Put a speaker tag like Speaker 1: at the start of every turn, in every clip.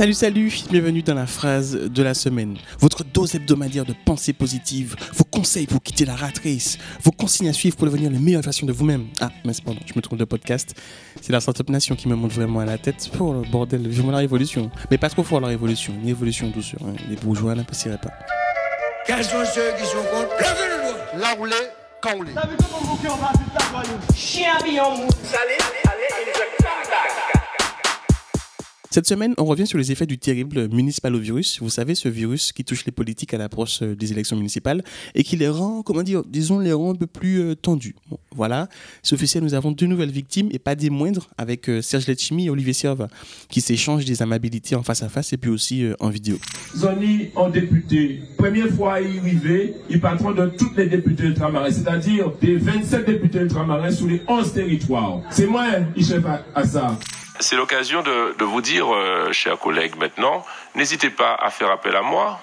Speaker 1: Salut, salut, bienvenue dans la phrase de la semaine. Votre dose hebdomadaire de pensée positive, vos conseils pour quitter la rat race, vos consignes à suivre pour devenir la meilleure version de vous-même. Ah, mais c'est pardon, je me trompe de podcast. C'est la Startup Nation qui me monte vraiment à la tête pour le bordel, vivement la révolution. Mais pas trop fort la révolution, une révolution douce. Hein. Les bourgeois n'apprécieraient pas.
Speaker 2: Quels sont ceux qui sont contre? Levez le doigt
Speaker 3: Là où les, quand on les.
Speaker 4: Chien habillé en mou.
Speaker 1: Cette semaine, on revient sur les effets du terrible municipalovirus. Vous savez, ce virus qui touche les politiques à l'approche euh, des élections municipales et qui les rend, comment dire, disons, les rend un peu plus euh, tendus. Voilà, c'est officiel, nous avons deux nouvelles victimes et pas des moindres avec euh, Serge Letchimi et Olivier Serva qui s'échangent des amabilités en face à face et puis aussi en vidéo.
Speaker 5: Zoni en député. Première fois il arrivé, il patron de toutes les députés ultramarins, c'est-à-dire des 27 députés ultramarins sur les 11 territoires. C'est moi, il chef à ça.
Speaker 6: C'est l'occasion de, vous dire, euh, chers collègues, maintenant, n'hésitez pas à faire appel à moi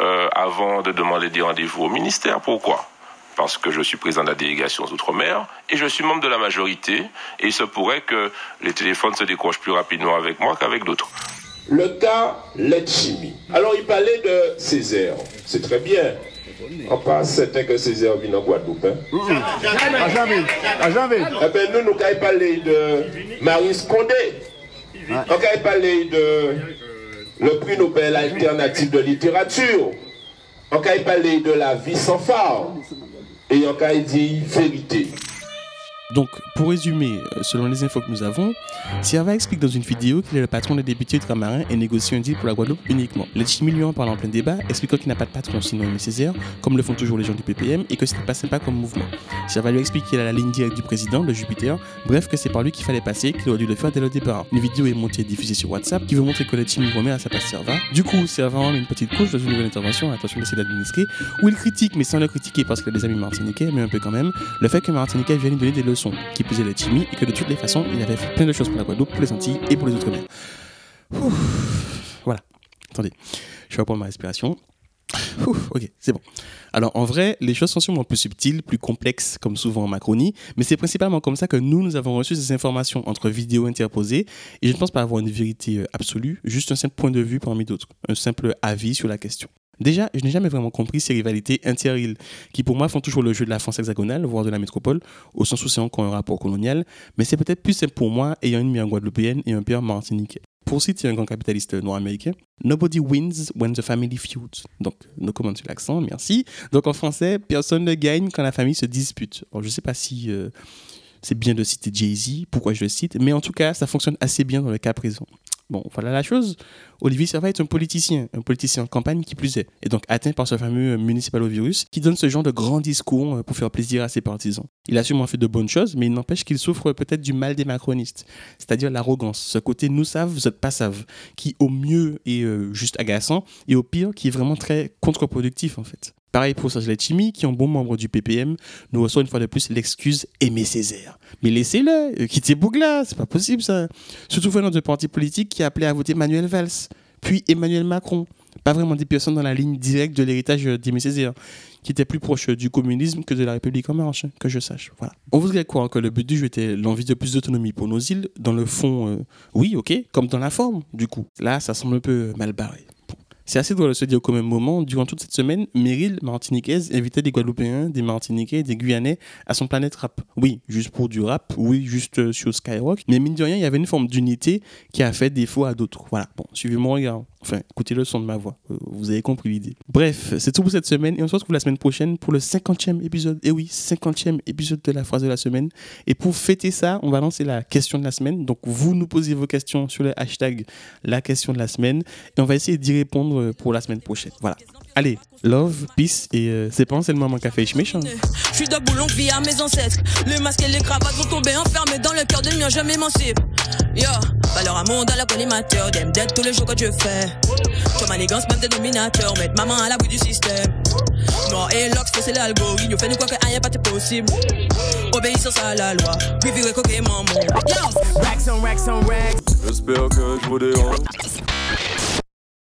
Speaker 6: euh, avant de demander des rendez-vous au ministère. Pourquoi? Parce que je suis président de la délégation aux Outre-mer et je suis membre de la majorité et il se pourrait que les téléphones se décrochent plus rapidement avec moi qu'avec d'autres.
Speaker 7: Le cas Letchimi. Alors, il parlait de Césaire. C'est très bien. En passe, c'était que Césaire vit en Guadeloupe. hein.
Speaker 3: À jamais, à jamais.
Speaker 7: Eh ben, nous, nous avons parlé de Maurice Condé. On a parlé de le prix Nobel alternatif de littérature. On a parlé de la vie sans phare. Et on a dit vérité.
Speaker 1: Donc, pour résumer, euh, selon les infos que nous avons, Serva explique dans une vidéo qu'il est le patron des députés ultramarins et négocie un deal pour la Guadeloupe uniquement. Letchimi lui en parle en plein débat, expliquant qu'il n'a pas de patron sinon Aimé Césaire, comme le font toujours les gens du PPM, et que c'était pas sympa comme mouvement. Serva lui explique qu'il a la ligne directe du président, le Jupiter, bref que c'est par lui qu'il fallait passer, qu'il aurait dû le faire dès le départ. Une vidéo est montée et diffusée sur WhatsApp qui veut montrer que Letchimi remet à sa place Serva. Du coup, Serva en une petite couche dans une nouvelle intervention, attention d'essayer d'administrer, où il critique, mais sans le critiquer parce qu'il a des amis martiniquais, mais un peu quand même, le fait que Martiniquais vienne donner des leçons, qui plus est Letchimi, et que de toutes les façons, il avait fait plein de choses pour la Guadeloupe, pour les Antilles et pour les Outre-mer. Voilà. Attendez, je vais reprendre ma respiration. Ok, c'est bon. Alors en vrai, les choses sont sûrement plus subtiles, plus complexes, comme souvent en Macronie, mais c'est principalement comme ça que nous, nous avons reçu ces informations entre vidéos interposées, et je ne pense pas avoir une vérité euh, absolue, juste un simple point de vue parmi d'autres, un simple avis sur la question. Déjà, je n'ai jamais vraiment compris ces rivalités inter-îles, qui pour moi font toujours le jeu de la France hexagonale, voire de la métropole, au sens où c'est encore un rapport colonial, mais c'est peut-être plus simple pour moi, ayant une mère guadeloupéenne et un père martiniquais. Pour citer un grand capitaliste noir américain, Nobody wins when the family feuds. Donc, no comment sur l'accent, merci. Donc en français, personne ne gagne quand la famille se dispute. Alors, je ne sais pas si euh, c'est bien de citer Jay-Z, pourquoi je le cite, mais en tout cas, ça fonctionne assez bien dans le cas présent. Bon, voilà la chose. Olivier Serva est un politicien, un politicien en campagne qui plus est, et donc atteint par ce fameux municipalovirus qui donne ce genre de grand discours euh, pour faire plaisir à ses partisans. Il a sûrement fait de bonnes choses, mais il n'empêche qu'il souffre peut-être du mal des macronistes, c'est-à-dire l'arrogance, ce côté nous savent, vous êtes pas savent, qui au mieux est euh, juste agaçant, et au pire qui est vraiment très contre-productif en fait. Pareil pour Serge Letchimi, qui en bon membre du PPM, nous reçoit une fois de plus l'excuse Aimé Césaire. Mais laissez-le, euh, quittez Bougla, c'est pas possible ça. Surtout venant de parti politique qui appelait à voter Manuel Valls, puis Emmanuel Macron. Pas vraiment des personnes dans la ligne directe de l'héritage d'Aimé Césaire, qui était plus proche du communisme que de la République en marche, hein, que je sache. Voilà. On voudrait croire que le but du jeu était l'envie de plus d'autonomie pour nos îles. Dans le fond, euh, oui, ok, comme dans la forme, du coup. Là, ça semble un peu mal barré. C'est assez drôle de se dire qu'au même moment, durant toute cette semaine, Meryl, martiniquaise, invitait des Guadeloupéens, des Martiniquais, des Guyanais à son planète rap. Oui, juste pour du rap, oui, juste euh, sur Skyrock. Mais mine de rien, il y avait une forme d'unité qui a fait défaut à d'autres. Voilà, bon, suivez mon regard. Enfin, écoutez le son de ma voix. Euh, Vous avez compris l'idée. Bref, c'est tout pour cette semaine et on se retrouve la semaine prochaine pour le 50e épisode. Et oui, 50e épisode de la phrase de la semaine. Et pour fêter ça, on va lancer la question de la semaine. Donc, vous nous posez vos questions sur le hashtag la question de la semaine et on va essayer d'y répondre pour la semaine prochaine. Voilà. Allez, love, peace et euh, c'est pas seulement mon café méchant.
Speaker 8: Je suis de boulon vie à mes ancêtres. Le masque et les cravates vont tomber enfermés dans le cœur de mien, je m'émancipe. Yo, valeur amour dans la collimateur, d'aime d'être tous les jours que je fais. Comme manigance, même dénominateur, mettre maman à l'abri du système. Noir et l'ox, c'est l'algorithme, fait nous quoi que rien pas possible. Obéissance à la loi, puis vivre coquet maman. Yo,
Speaker 9: J'espère que je vous dérange.